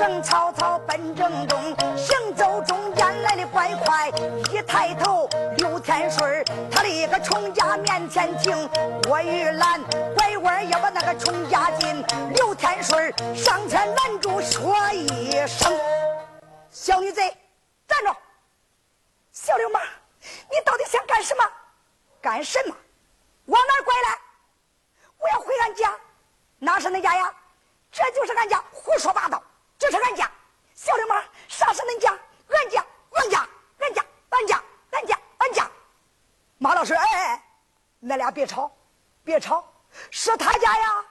正曹操奔正东，行走中间来的怪快，一抬头刘天顺他的一个穷家面前停，郭玉兰拐弯要把那个穷家进，刘天顺上前拦住说一声：“小女贼，站住！小流氓，你到底想干什么？干什么？往哪拐来？我要回俺家，哪是恁家呀？这就是俺家，胡说八道。”这是俺家，小流氓，啥是恁家？俺家，俺家，俺家，俺家，俺家，俺家。马老师，哎，哎，恁俩别吵，别吵，是他家呀，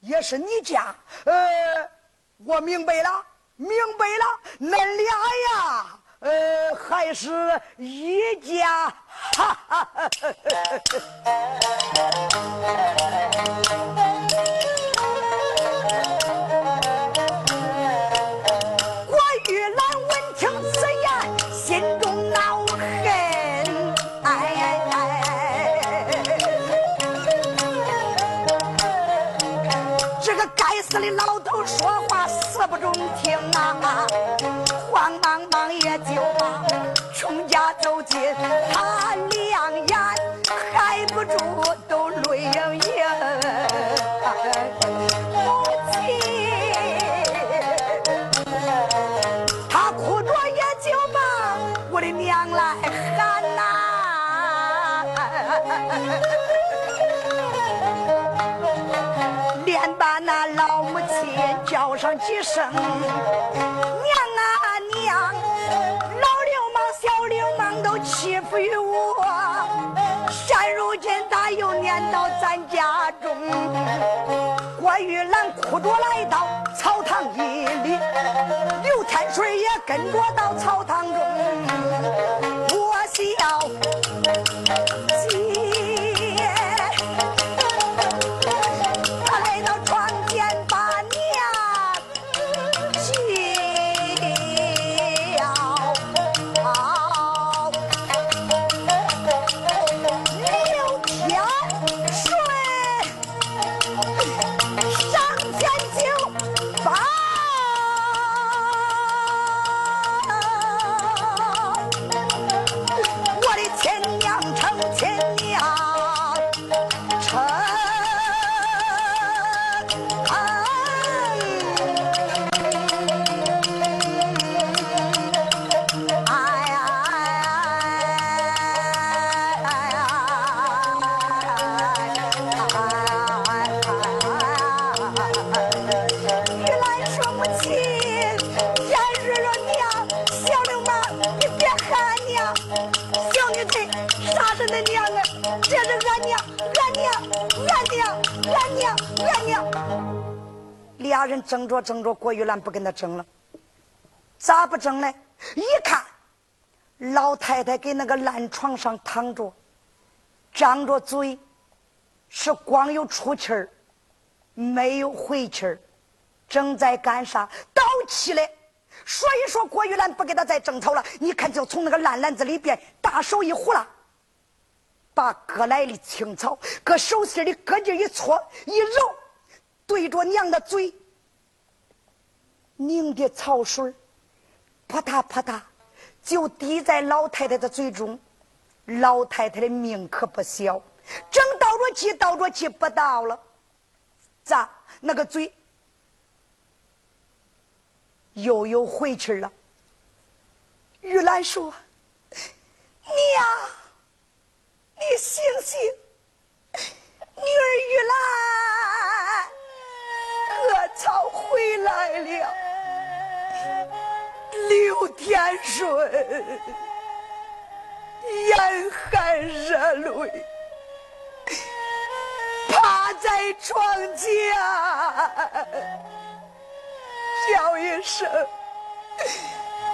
也是你家。呃，我明白了，明白了，恁俩呀，呃，还是一家。哈哈哈哈哈这里老头说话死不中听啊，慌忙忙也就把穷家走进，他两眼还不住都泪盈盈。母亲，他哭着也就把我的娘来喊呐。老母亲叫上几声，娘啊娘，老流氓小流氓都欺负于我，现如今咋又撵到咱家中？郭玉兰哭着来到草堂一里，刘天水也跟着到草堂中，俺娘俺娘俺娘俺娘俺娘俩人争着争着，郭玉兰不跟他争了，咋不争呢？一看，老太太给那个烂床上躺着，张着嘴，是光有出气儿，没有回气儿，正在干啥？倒气嘞！所以说，郭玉兰不跟他再争吵了。你看，就从那个烂篮子里边，大手一呼啦，把割来的青草，搁手心里搁劲一搓一揉。对着娘的嘴，拧的草水扑嗒扑嗒，就滴在老太太的嘴中。老太太的命可不小，正倒着气，倒着气不到了，咋那个嘴又有回气了？玉兰说：“娘，你醒醒，女儿玉兰。”何草回来了？刘天顺眼含热泪，趴在床前，叫一声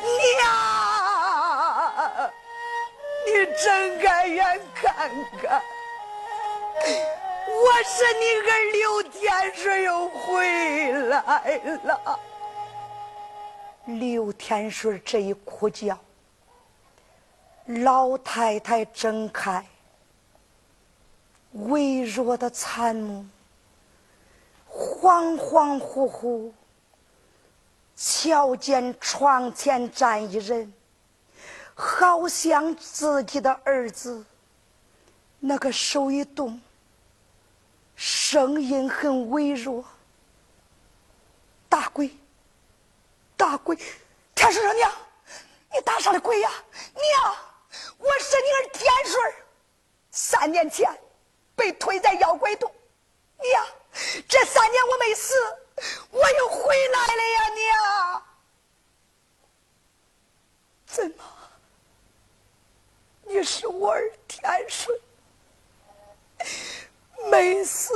娘，你睁开眼看看，我是你儿刘天顺又回来了。刘天顺这一哭叫。老太太睁开微弱的残目，恍恍惚惚瞧见床前站一人，好像自己的儿子。那个手一动，声音很微弱：“大鬼，大鬼，天顺娘，你打啥的鬼呀，娘！”我是你儿天顺三年前被推在妖怪洞，娘，这三年我没死，我又回来了呀，娘。怎么？你是我儿天顺，没死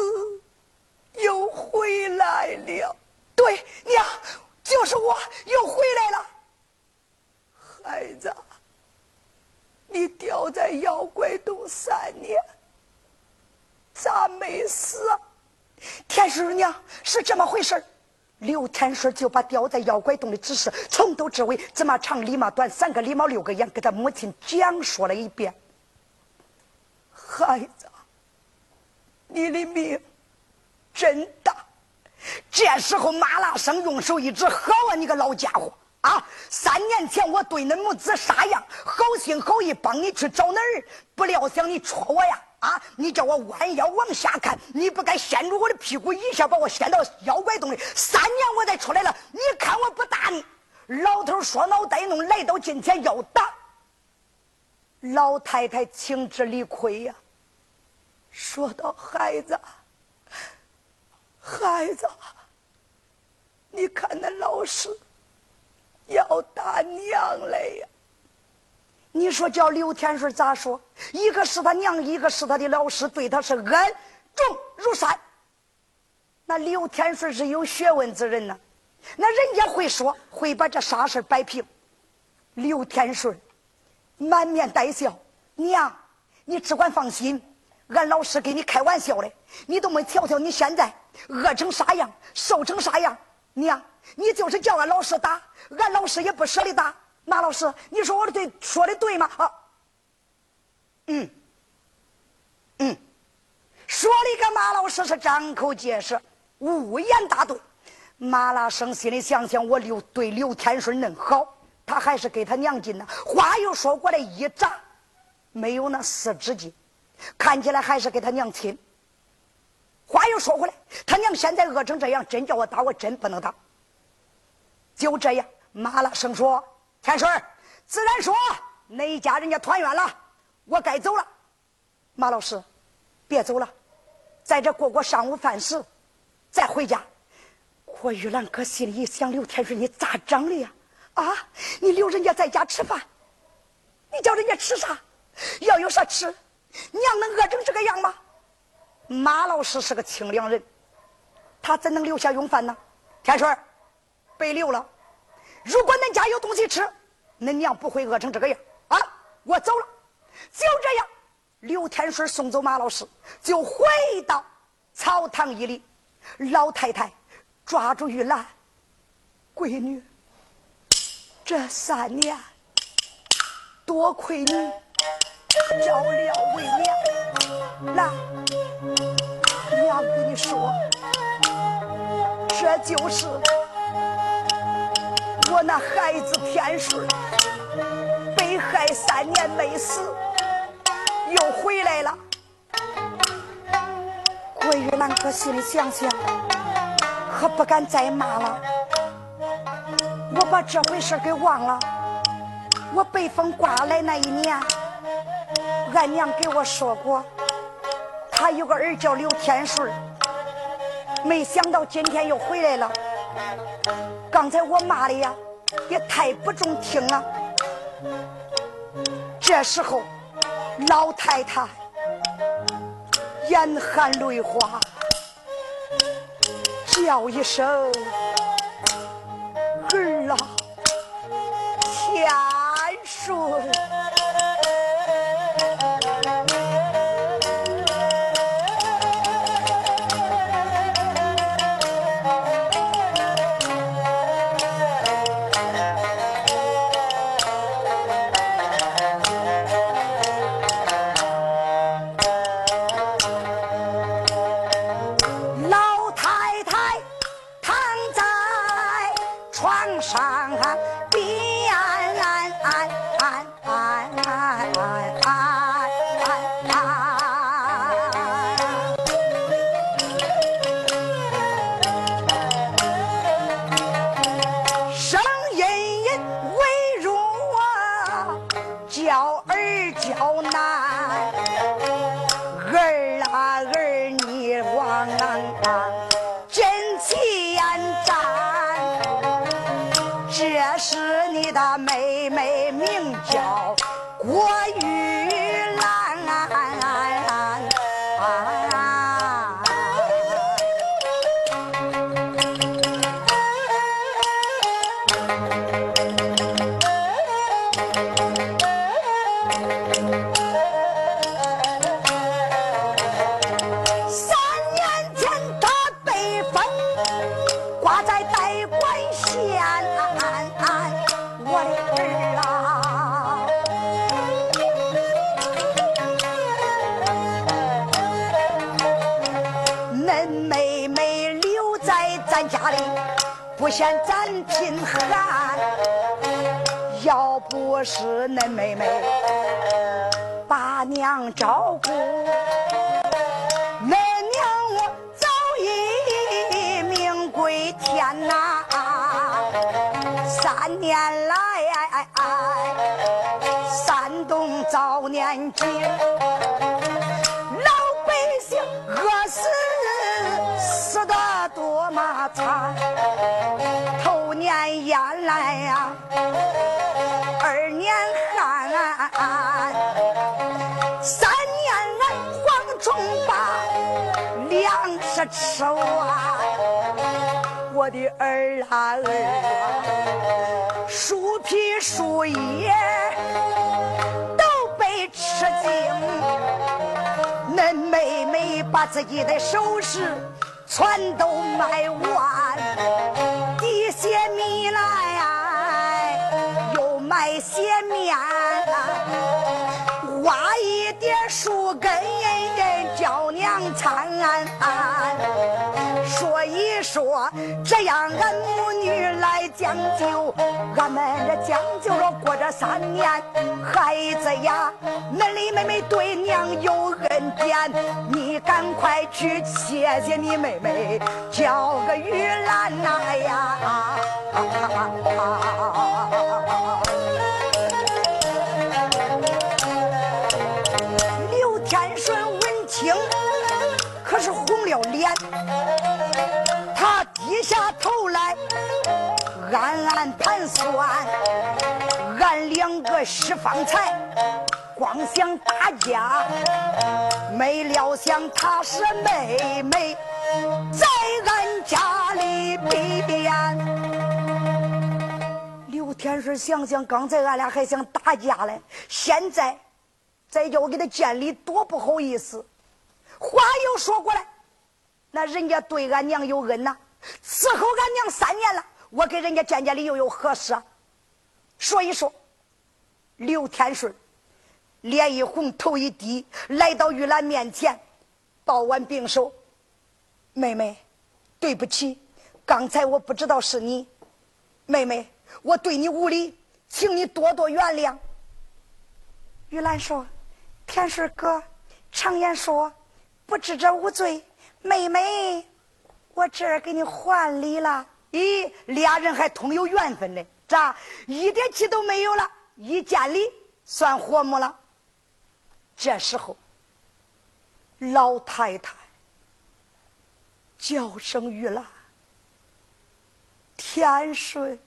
又回来了？对，娘，就是我又回来了，孩子。你掉在妖怪洞三年，咋没死？天师娘是这么回事刘天顺就把掉在妖怪洞的知识从头至尾，怎么长理嘛短，三个礼貌六个眼，给他母亲讲说了一遍。孩子，你的命真大。这时候马拉生用手一指：“好啊，你个老家伙！”啊！三年前我对恁母子啥样？好心好意帮你去找恁儿，不料想你戳我呀！啊！你叫我弯腰往下看，你不该掀住我的屁股，一下把我掀到妖怪洞里。三年我才出来了，你看我不打你！老头说脑袋弄来到近前要打，老太太情之理亏呀。说到孩子，孩子，你看那老师。要打娘了呀！你说叫刘天顺咋说？一个是他娘，一个是他的老师，对他是恩重如山。那刘天顺是有学问之人呢，那人家会说，会把这啥事摆平。刘天顺满面带笑：“娘，你只管放心，俺老师给你开玩笑的，你都没瞧瞧你现在饿成啥样，瘦成啥样。娘，你就是叫俺老师打。”俺老师也不舍得打马老师，你说我的对说的对吗？啊，嗯，嗯，说的个马老师是张口结舌，无言答对。马拉生心里想想，我刘对刘天顺恁好，他还是给他娘亲呢。话又说过来一扎，没有那四指劲，看起来还是给他娘亲。话又说回来，他娘现在饿成这样，真叫我打，我真不能打。就这样。马拉生说：“天顺，自然说那一家人家团圆了，我该走了。马老师，别走了，在这过过上午饭时再回家。”郭玉兰搁心里一想：“刘天顺，你咋整的呀？啊，你留人家在家吃饭，你叫人家吃啥？要有啥吃？娘能饿成这个样吗？”马老师是个清凉人，他怎能留下用饭呢？天顺，别留了。如果恁家有东西吃，恁娘不会饿成这个样啊！我走了，就这样。刘天顺送走马老师，就回到草堂一里。老太太抓住玉兰，闺女，这三年多亏你照料为娘。来，娘跟你说，这就是。我那孩子天顺被害三年没死，又回来了。郭玉兰搁心里想想，可不敢再骂了。我把这回事给忘了。我北风刮来那一年，俺娘给我说过，他有个儿叫刘天顺，没想到今天又回来了。刚才我骂的呀，也太不中听了。这时候，老太太眼含泪花，叫一声：“儿啊，不嫌咱贫寒，要不是恁妹妹把娘照顾，恁娘我早已命归天呐。三年来，山东早年间，他头年淹来呀，二年旱，三年俺蝗虫把粮食吃完。我的儿啊儿，树皮树叶都被吃尽。恁妹妹把自己的首饰全都卖完。一些米来，又买些面，挖一点树根，叫娘参。说，这样俺母女来将就，俺们这将就了过这三年。孩子呀，恁李妹妹对娘有恩典，你赶快去谢谢你妹妹，叫个玉兰呐呀！刘暗暗盘算，俺两个使方才光想打架，没料想她是妹妹，在俺家里边。刘天顺想想，刚才俺俩还想打架嘞，现在再叫我给他见礼，多不好意思。话又说过来，那人家对俺娘有恩呐。伺候俺娘三年了，我给人家见见礼又有何事？说一说，刘天顺脸一红，头一低，来到玉兰面前，抱完病手：“妹妹，对不起，刚才我不知道是你，妹妹，我对你无礼，请你多多原谅。”玉兰说：“天顺哥，常言说，不知者无罪，妹妹。”我这儿给你还礼了，咦，俩人还通有缘分呢，咋一点气都没有了？一见礼算和睦了。这时候，老太太叫声玉兰，天顺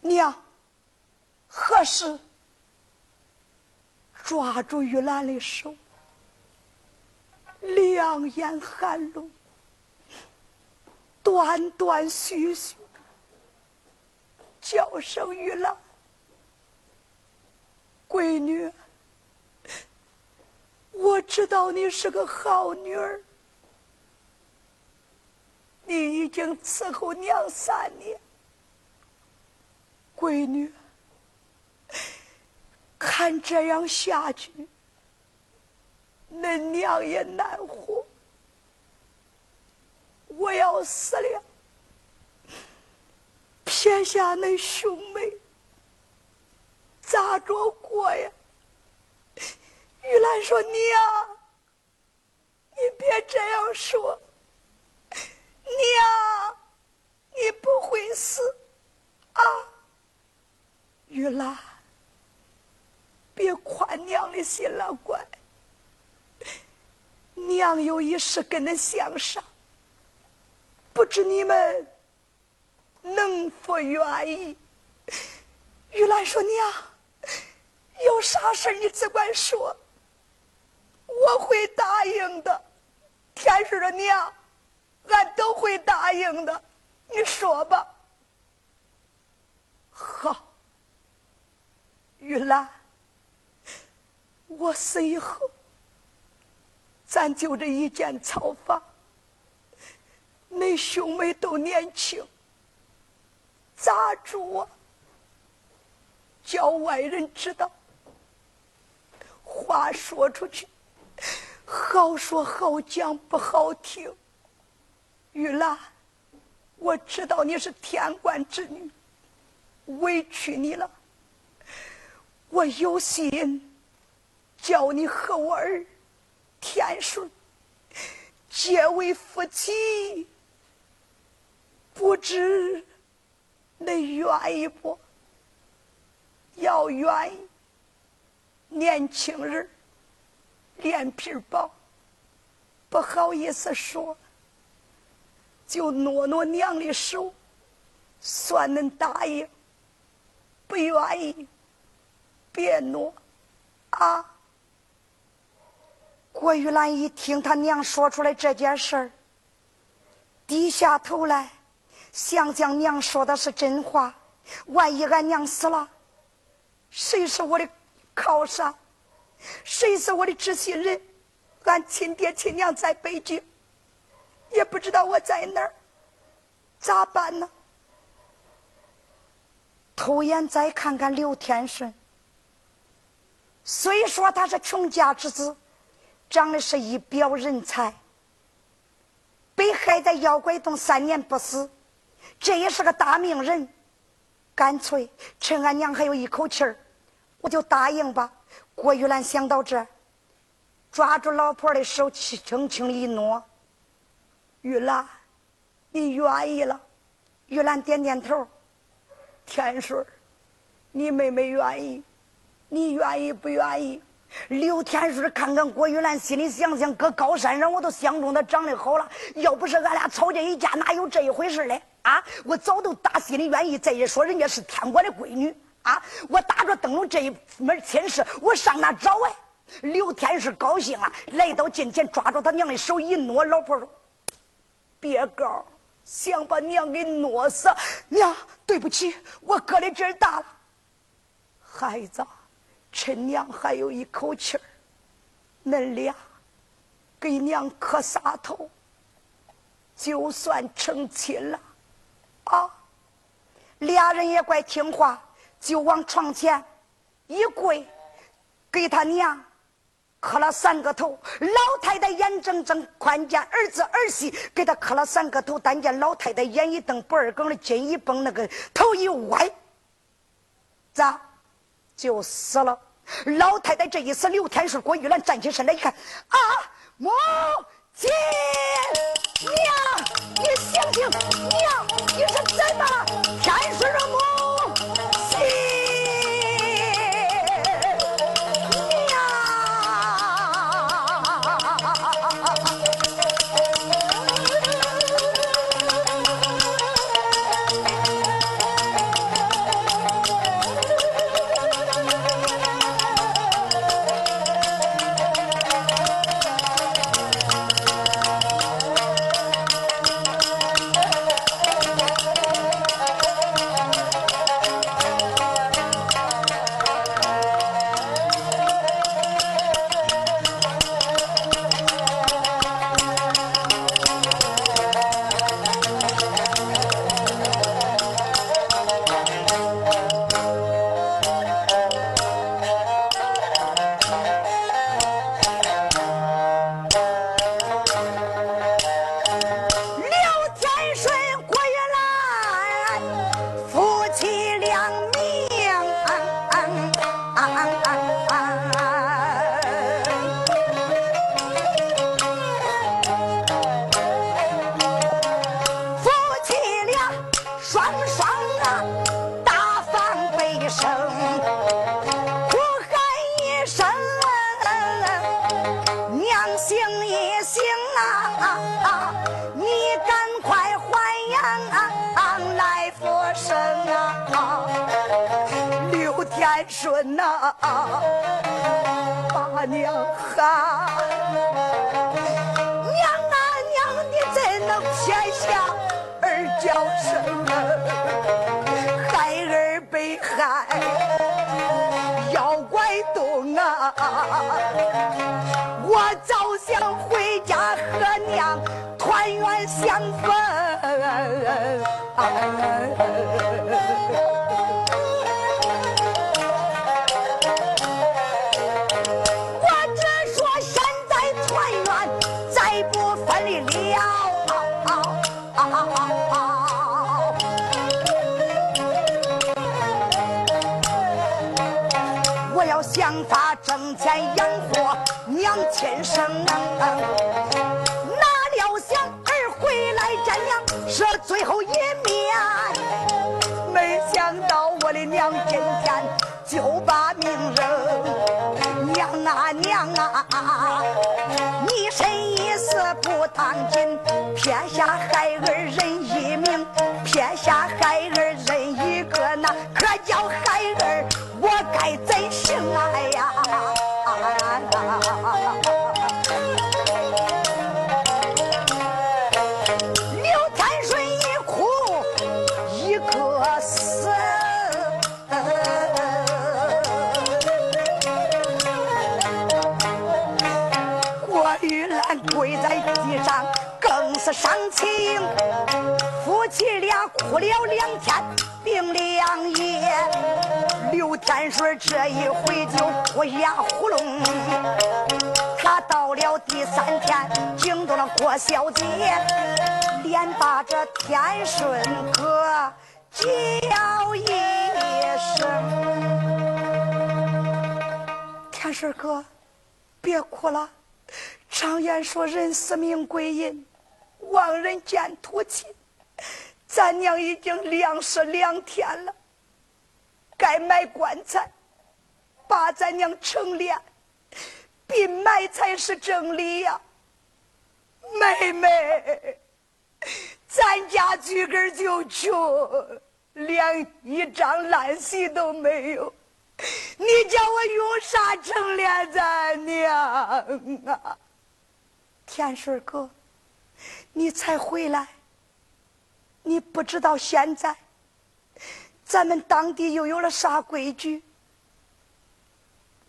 娘，何时抓住玉兰的手，两眼含泪，断断续续叫声玉兰，闺女，我知道你是个好女儿，你已经伺候娘三年，闺女。看这样下去，恁娘也难活。我要死了，撇下恁兄妹，咋着过呀？玉兰说：“娘，你别这样说，娘，你不会死啊，玉兰。”别宽娘的心了，乖。娘有一事跟恁相商，不知你们能否愿意？玉兰说：“娘，有啥事你只管说，我会答应的。”天顺说：“娘，俺都会答应的，你说吧。”好，玉兰。我死以后，咱就这一间草房。恁兄妹都年轻，咋住啊？叫外人知道，话说出去，好说好讲不好听。玉兰，我知道你是天官之女，委屈你了。我有心。叫你和我儿天顺结为夫妻，不知你愿意不？要愿意，年轻人脸皮薄，不好意思说，就挪挪娘的手，算恁答应。不愿意，别挪啊！郭玉兰一听他娘说出来这件事儿，低下头来，想想娘说的是真话。万一俺娘死了，谁是我的靠山？谁是我的知心人？俺亲爹亲娘在北京，也不知道我在哪儿，咋办呢？偷眼再看看刘天顺，虽说他是穷家之子。长得是一表人才，被害在妖怪洞三年不死，这也是个大命人。干脆趁俺娘还有一口气儿，我就答应吧。郭玉兰想到这，抓住老婆的手，轻轻一挪。玉兰，你愿意了？玉兰点点头。天顺，你妹妹愿意，你愿意不愿意？刘天顺看看郭玉兰，心里想想，搁高山上我都相中她长得好了。要不是俺俩吵这一架，哪有这一回事嘞？啊！我早都打心里愿意。再一说，人家是天国的闺女啊！我打着灯笼这一门亲事，我上哪找哎？刘天是高兴啊，来到近前，抓住他娘的手一挪，老婆说：“别告，想把娘给挪死。娘，对不起，我哥的劲儿大了，孩子。”趁娘还有一口气儿，恁俩给娘磕仨头，就算成亲了啊！俩人也怪听话，就往床前一跪，给他娘磕了三个头。老太太眼睁睁看见儿子儿媳给他磕了三个头，但见老太太眼一瞪，不二梗的筋一绷，那个头一歪，咋？就死了。老太太这一死，刘天顺、郭玉兰站起身来一看，啊，母亲，娘，你醒醒，娘，你是怎么了？天顺的 我早想回家和娘团圆相逢。娘亲生，哪料想儿回来见娘是最后一面，没想到我的娘今天就把命扔。娘啊娘啊，你甚意思不当紧，撇下孩儿人一命，撇下孩儿人一个，那可叫情，夫妻俩哭了两天，病两夜。刘天顺这一回就哭哑喉咙，他到了第三天惊动了郭小姐，连把这天顺哥叫一声：“天顺哥，别哭了。常言说人死命归阴，亡人见土亲，咱娘已经两死两天了。”该买棺材，把咱娘成殓，并埋才是正理呀。妹妹，咱家居根就穷，连一张烂席都没有，你叫我用啥成殓咱娘啊？天顺哥，你才回来，你不知道现在。咱们当地又有了啥规矩？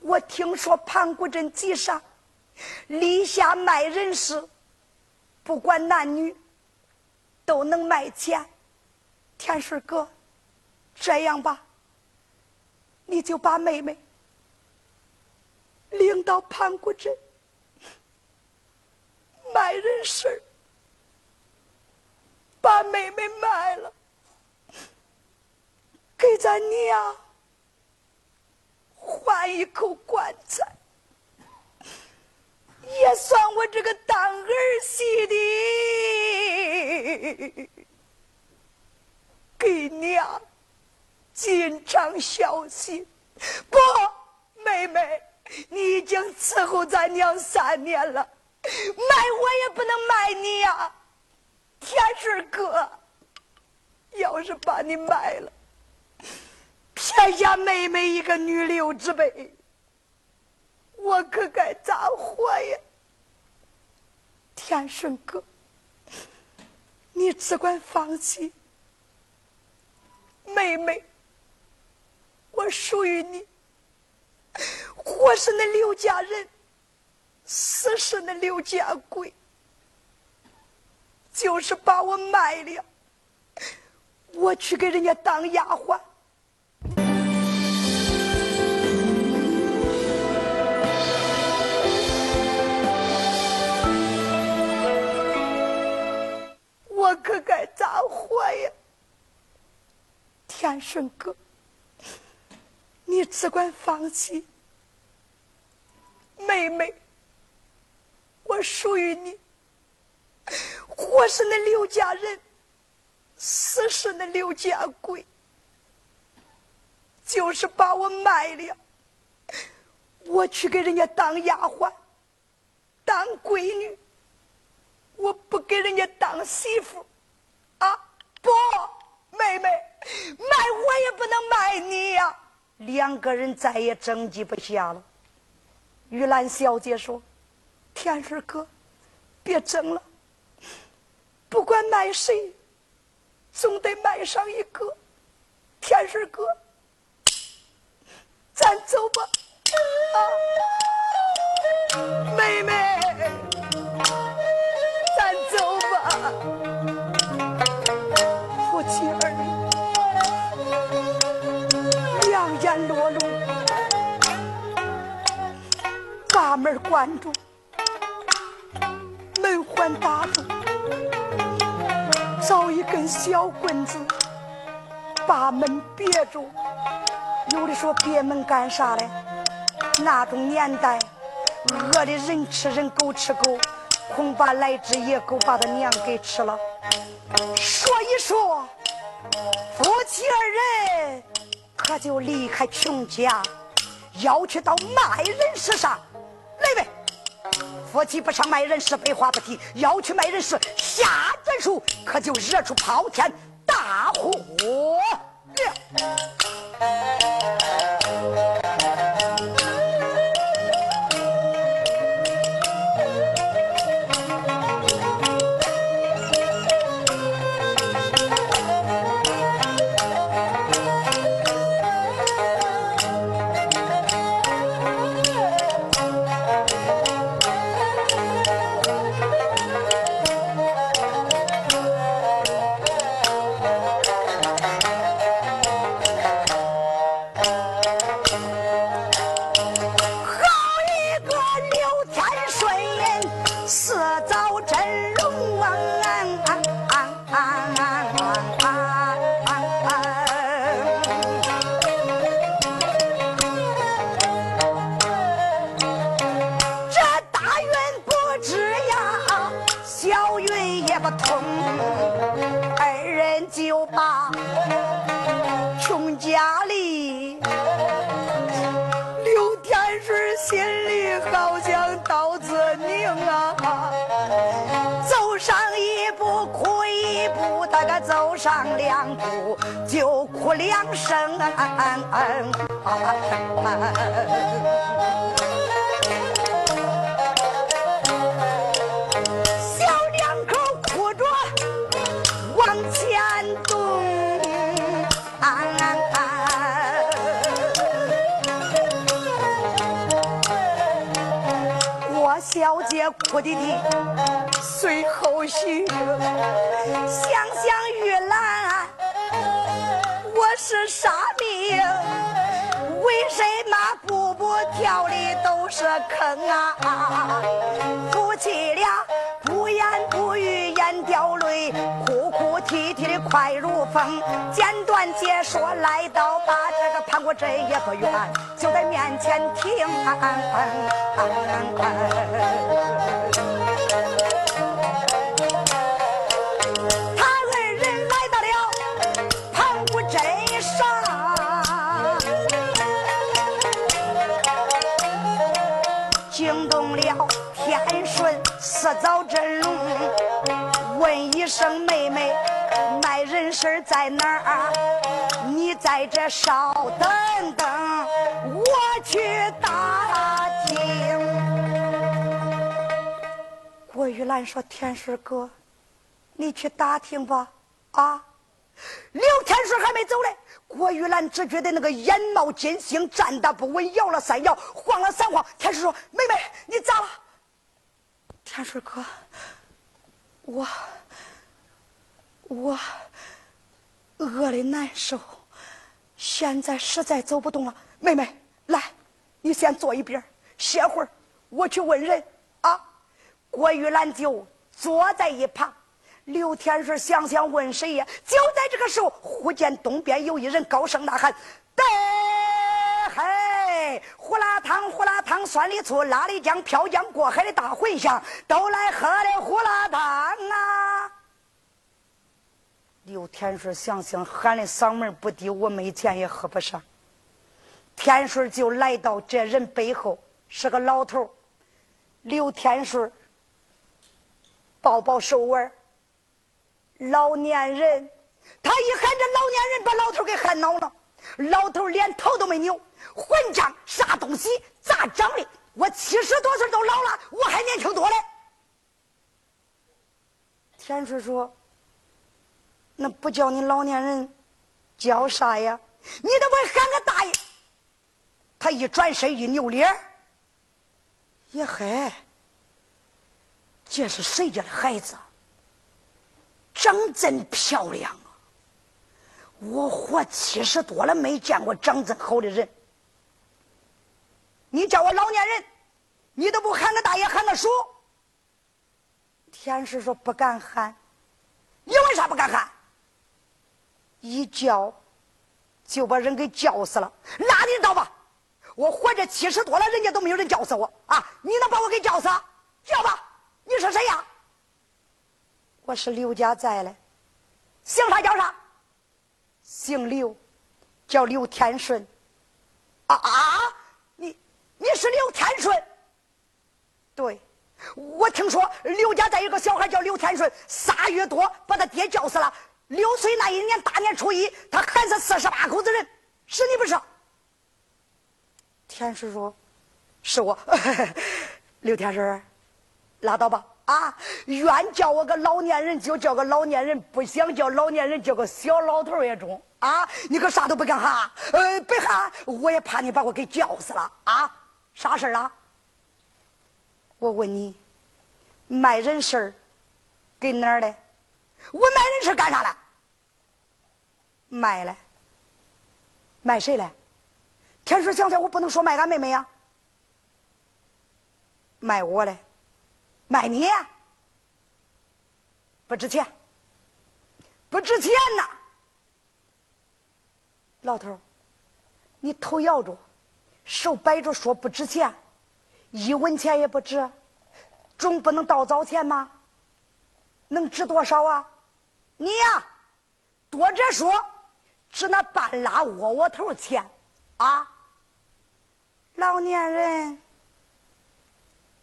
我听说盘古镇集上立下卖人时，不管男女都能卖钱。天顺哥，这样吧，你就把妹妹领到盘古镇卖人时把妹妹卖了。给咱娘换一口棺材，也算我这个当儿媳的给娘尽场孝心。不，妹妹，你已经伺候咱娘三年了，卖我也不能卖你呀。天顺哥，要是把你卖了。撇下妹妹一个女流之辈，我可该咋活呀？天顺哥，你只管放心，妹妹，我属于你。活是那刘家人，死是那刘家鬼，就是把我卖了，我去给人家当丫鬟。我可该咋活呀？天顺哥，你只管放心，妹妹，我属于你。活是那刘家人，死是那刘家贵，就是把我卖了，我去给人家当丫鬟，当闺女。我不给人家当媳妇啊？不，妹妹，卖我也不能卖你呀。两个人再也争执不下了。玉兰小姐说：“天水哥，别争了，不管卖谁，总得卖上一个。天水哥，咱走吧。”啊，妹妹。落路，把门关住，门环打住，找一根小棍子把门别住。有的说别门干啥嘞？那种年代，饿的人吃人，狗吃狗，恐怕来只野狗把他娘给吃了。说一说，夫妻二人。可就离开穷家，要去到卖人市上。夫妻不上卖人是，废话不提。要去卖人是，下转手可就惹出滔天大祸了姐哭的的随后许，想想。是啥命？为什么步步跳的都是坑啊？夫妻俩不言不语，眼掉泪，哭哭啼啼的快如风。简短解说，来到把这个潘国这也不远，就在面前停。四一声妹妹，卖人事在哪儿？你在这稍等等，我去打听。郭玉兰说：“天水哥，你去打听吧。”啊，刘天水还没走嘞。郭玉兰只觉得那个眼冒金星，站得不稳，摇了三摇，晃了三晃。天水说：“妹妹，你咋了？”天水哥，我我饿的难受，现在实在走不动了。妹妹，来，你先坐一边歇会儿，我去问人啊。郭玉兰就坐在一旁。刘天顺想想问谁呀？就在这个时候，忽见东边有一人高声呐喊：“得！”嘿，胡辣汤，胡辣汤，酸里醋，辣里酱，漂江过海的大茴香，都来喝的胡辣汤啊！刘天顺想想，喊的嗓门不低，我没钱也喝不上。天顺就来到这人背后，是个老头刘天顺抱抱手腕老年人，他一喊这老年人，把老头给喊恼了。老头连头都没扭，混账，啥东西？咋长的？我七十多岁都老了，我还年轻多嘞。天顺说：“那不叫你老年人，叫啥呀？你都不喊个大爷。”他一转身一扭脸，也嗨，这是谁家的孩子？长真漂亮啊！我活七十多了，没见过长这好的人。你叫我老年人，你都不喊个大爷，喊个叔。天师说不敢喊，你为啥不敢喊？一叫就把人给叫死了。拉你倒吧！我活着七十多了，人家都没有人叫死我啊！你能把我给叫死？叫吧！你是谁呀？我是刘家寨的，姓啥叫啥？姓刘，叫刘天顺。啊啊！你你是刘天顺？对，我听说刘家寨有个小孩叫刘天顺，仨月多把他爹叫死了。六岁那一年大年初一，他喊死四十八口子人，是你不是？天顺说：“是我，刘天顺，拉倒吧。”啊，愿叫我个老年人就叫个老年人，不想叫老年人叫个小老头也中啊！你可啥都不敢喊，呃，别喊，我也怕你把我给叫死了啊！啥事儿啊？我问你，卖人事儿给哪儿的？我卖人事干啥了？卖了？卖谁了？天水想想，我不能说卖俺妹妹呀，卖我嘞。卖你不值钱，不值钱呐！老头你头摇着，手摆着，说不值钱，一文钱也不值，总不能倒早钱吗？能值多少啊？你呀，多着说，值那半拉窝窝头钱啊！老年人，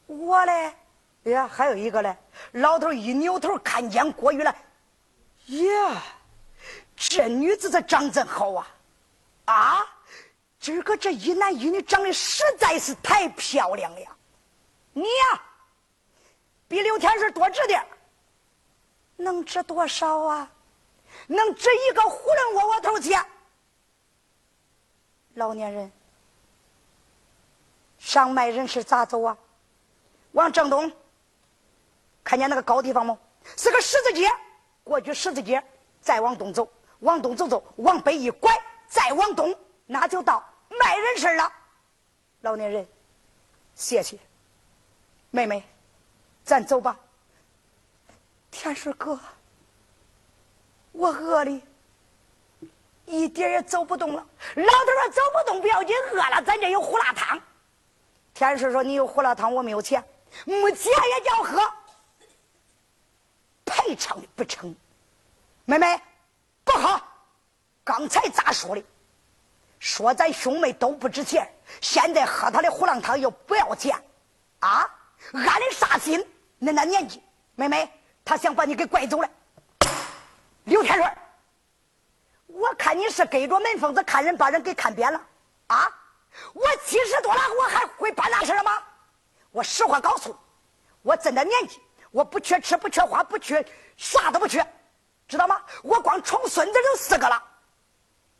我嘞。哎呀，还有一个嘞！老头一扭头，看见郭玉兰，呀，这女子这长真好啊！啊，今儿个这一男一女长得实在是太漂亮了。你呀，比刘天顺多值点能值多少啊？能值一个囫囵窝窝头钱。老年人，上卖人是咋走啊？往正东。看见那个高地方吗？是个十字街，过去十字街，再往东走，往东走走，往北一拐，再往东，那就到卖人事了。老年人，谢谢。妹妹，咱走吧。天水哥，我饿的，一点也走不动了。老头说走不动不要紧，饿了咱这有胡辣汤。天水说你有胡辣汤，我没有钱，没钱也叫喝。赔偿不成，妹妹不好。刚才咋说的？说咱兄妹都不值钱，现在喝他的胡辣汤又不要钱，啊？俺的啥心？恁那年纪，妹妹，他想把你给拐走了。刘天顺，我看你是跟着门疯子看人，把人给看扁了啊！我七十多了，我还会办那事了吗？我实话告诉你，我这的年纪。我不缺吃，不缺花，不缺啥都不缺，知道吗？我光宠孙子就四个了。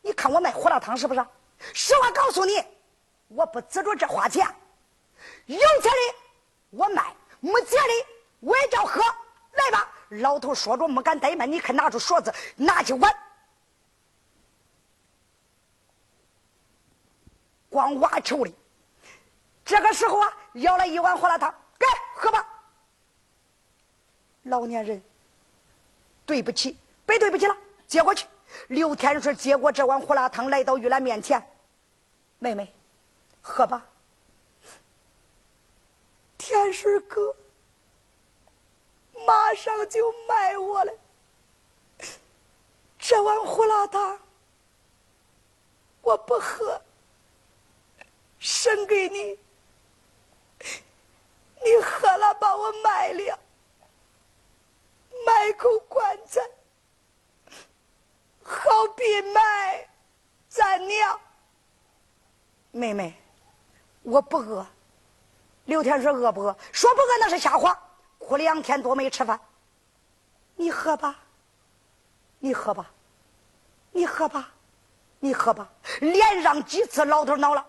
你看我卖胡辣汤是不是？实话告诉你，我不指着这花钱，有钱的我卖，没钱的我也叫喝。来吧，老头说着没敢怠慢，你看拿出勺子，拿起碗，光挖球的。这个时候啊，舀了一碗胡辣汤，给喝吧。老年人，对不起，别对不起了，接过去。刘天顺接过这碗胡辣汤，来到玉兰面前：“妹妹，喝吧。”天顺哥马上就卖我了这碗胡辣汤我不喝省给你。你喝了把我卖了卖口棺材好比卖咱娘。妹妹我不饿刘天说饿不饿？说不饿那是瞎话。哭两天多没吃饭。你喝吧，你喝吧，你喝吧，你喝吧。连让几次，老头恼了。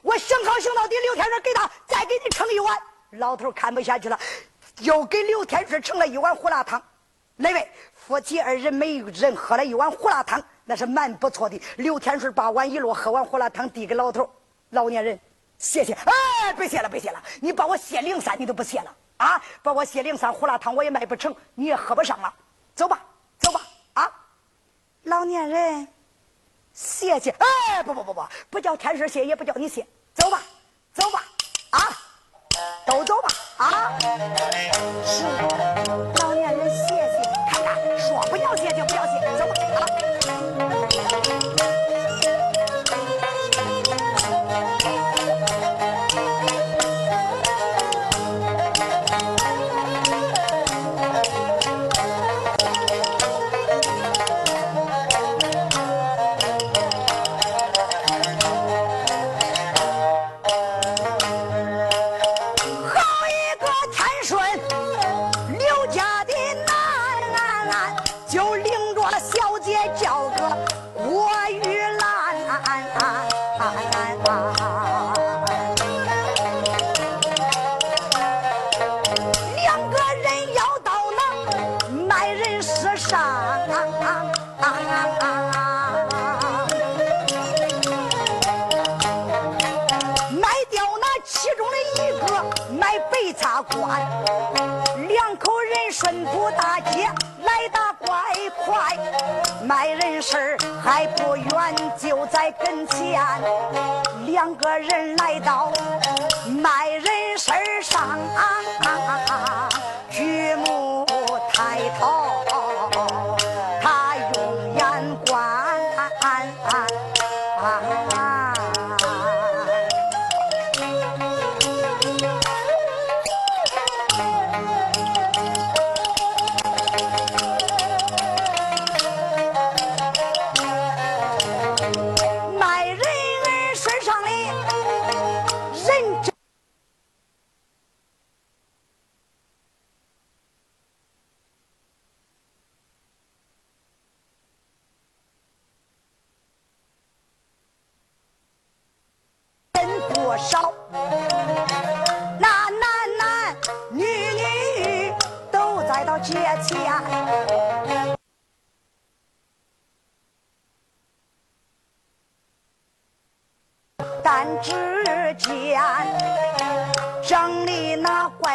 我行好行到底，刘天顺给他再给你盛一碗。老头看不下去了，又给刘天顺盛了一碗胡辣汤。那位夫妻二人每人喝了一碗胡辣汤，那是蛮不错的。刘天顺把碗一落，喝完胡辣汤递给老头。老年人，谢谢。哎，别谢了，别谢了。你把我谢灵山，你都不谢了啊？把我谢灵山胡辣汤，我也卖不成，你也喝不上了。走吧，走吧，啊！老年人，谢谢。哎，不不不不，不叫天师谢，也不叫你谢。走吧，走吧，啊！都走吧，啊！是，老年人谢谢。看看，说不要谢就不要谢，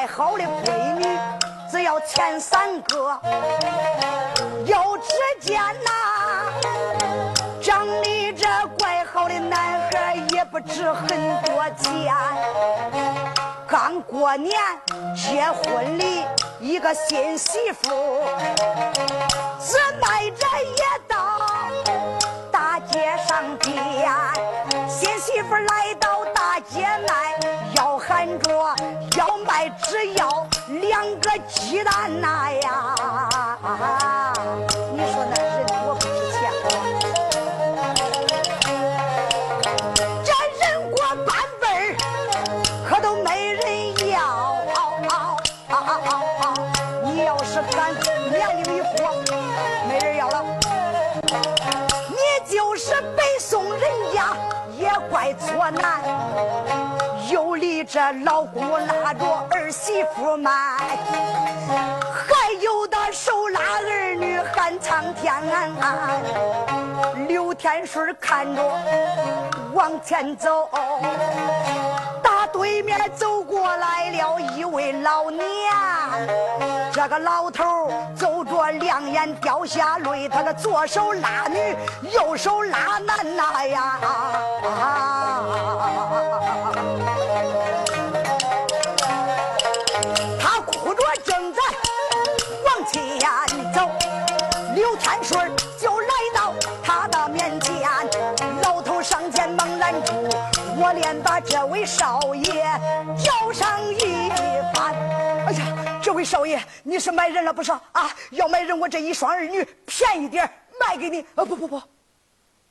好的闺女只要前三个，又只见那长得这怪好的男孩也不值很多钱。刚过年结婚的，一个新媳妇，只迈着也到大街上边。来到大街卖，要喊着。要卖只要两个鸡蛋呐呀！怪错难。有里这老公拉着儿媳妇卖，还有的手拉儿女喊苍天。刘天顺看着往前走，打对面走过来了一位老娘。这个老头走着两眼掉下泪，他的左手拉女，右手拉男呐呀。他哭着正在往前走，刘天顺就来到他的面前。老头上前猛拦住，我连把这位少爷叫上一。少爷，你是买人了不是啊？要买人，我这一双儿女便宜点卖给你。啊不不不，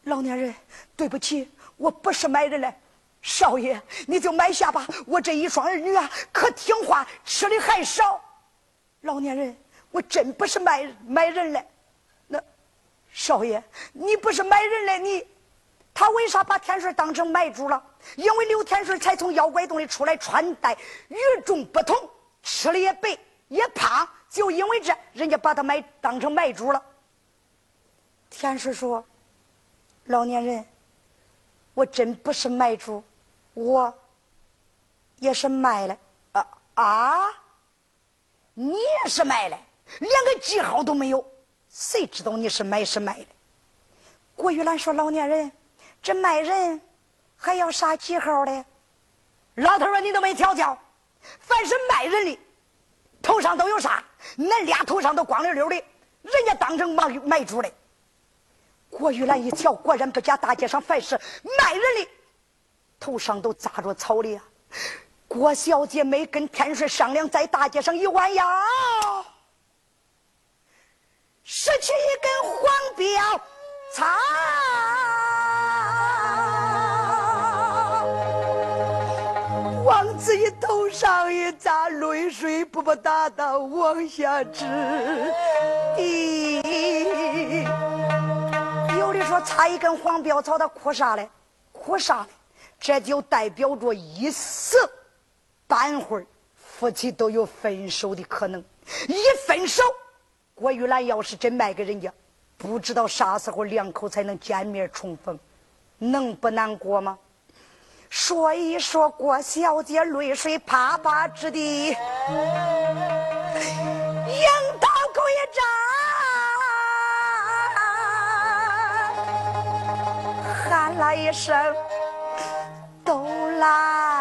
老年人，对不起，我不是买人来。少爷，你就买下吧。我这一双儿女啊，可听话，吃的还少。老年人，我真不是卖卖人来。那少爷，你不是买人来，你他为啥把天顺当成买主了？因为刘天顺才从妖怪洞里出来，穿戴与众不同，吃的也白也胖，就因为这，人家把他买当成买主了。天顺说：“老年人。”我真不是买主，我也是卖了啊啊！你也是卖了，连个记号都没有，谁知道你是买是卖的？郭玉兰说：“老年人，这卖人还要啥记号的？”老头说：“你都没调教，凡是卖人的，头上都有啥？恁俩头上都光溜溜的，人家当成卖卖主的。”郭玉兰一瞧，果然不假。大街上凡是卖人的，头上都扎着草的呀。郭小姐没跟天顺商量，在大街上一弯腰，拾起一根黄标草，自己头上一扎，泪水不不哒哒往下直滴。有的说插一根黄标草，他哭啥嘞？哭啥嘞？这就代表着一死半会儿，夫妻都有分手的可能。一分手，郭玉兰要是真卖给人家，不知道啥时候两口才能见面重逢，能不难过吗？说一说郭小姐，泪水啪啪直滴，樱桃口一张。喊了一声，都来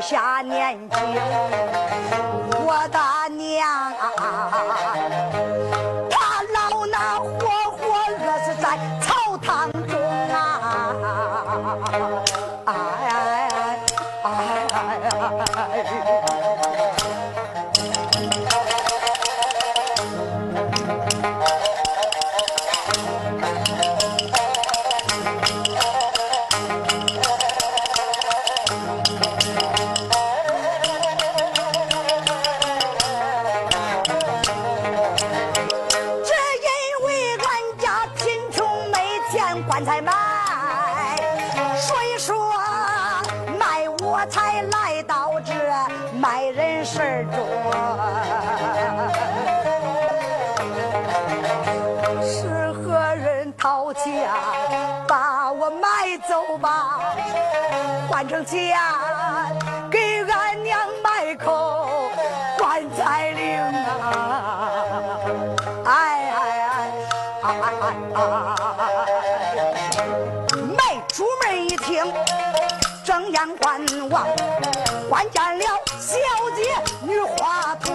下见棺材卖所以说卖我才来到这卖人事中是何人掏钱把我买走吧换成钱望，关见了小姐女花童，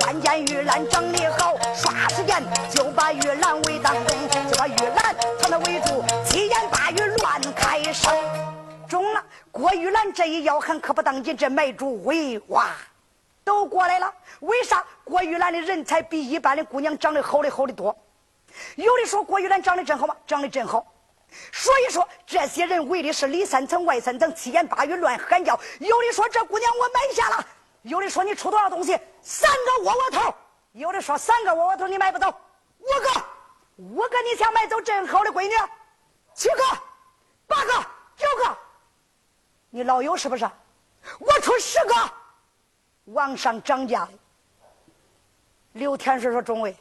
关见玉兰整理好，刷时间就把玉兰围当中，就把玉兰朝那围住，七言八语乱开声。中了，郭玉兰这一要喊可不当紧，这买主喂哇都过来了。为啥？郭玉兰的人才比一般的姑娘长得好的好的多。有的说郭玉兰长得真好吗？长得真好。所以说这些人为的是里三层外三层，七言八语乱喊叫。有的说这姑娘我买下了，有的说你出多少东西？三个窝窝头。有的说三个窝窝头你买不走，五个，五个你想买走真好的闺女？七个，八个，九个。你老有是不是？我出十个，往上涨价。刘天顺说：“中尉，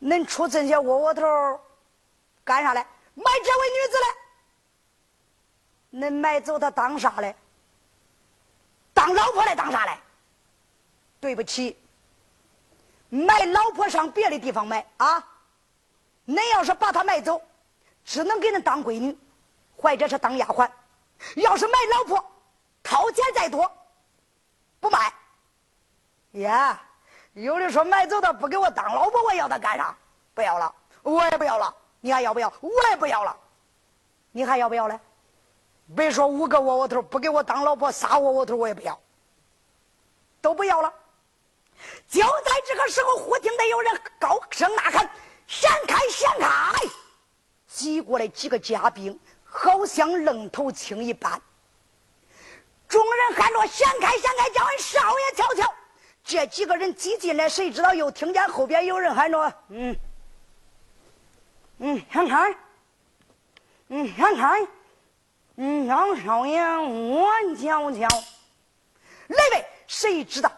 恁出这些窝窝头干啥嘞？买这位女子嘞？恁买走她当啥嘞？当老婆来当啥嘞？对不起，买老婆上别的地方买啊！恁要是把她买走，只能给恁当闺女，或者是当丫鬟。”要是买老婆，掏钱再多，不卖。呀，有的说买走她不给我当老婆，我要她干啥？不要了，我也不要了。你还要不要？我也不要了。你还要不要嘞？别说五个窝窝头不给我当老婆，仨窝窝头我也不要，都不要了。就在这个时候，忽听得有人高声呐喊：“闪开，闪开！”挤过来几个家兵。好像愣头青一般，众人喊着：“闪开，闪开！叫俺少爷瞧瞧。”这几个人挤进来，谁知道又听见后边有人喊着：“嗯，嗯，闪开，嗯，闪开，嗯，让少爷我瞧瞧。”来呗，谁知道？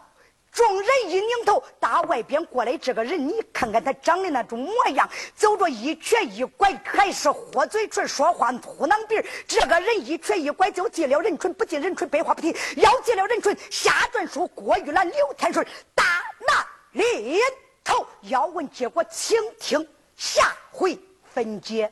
众人一拧头，打外边过来这个人，你看看他长的那种模样，走着一瘸一拐，还是豁嘴唇，说话秃囊鼻这个人一瘸一拐就进了人群，不进人群，白话不提。要进了人群，下段书郭玉兰、刘天顺大难临头。要问结果，请听下回分解。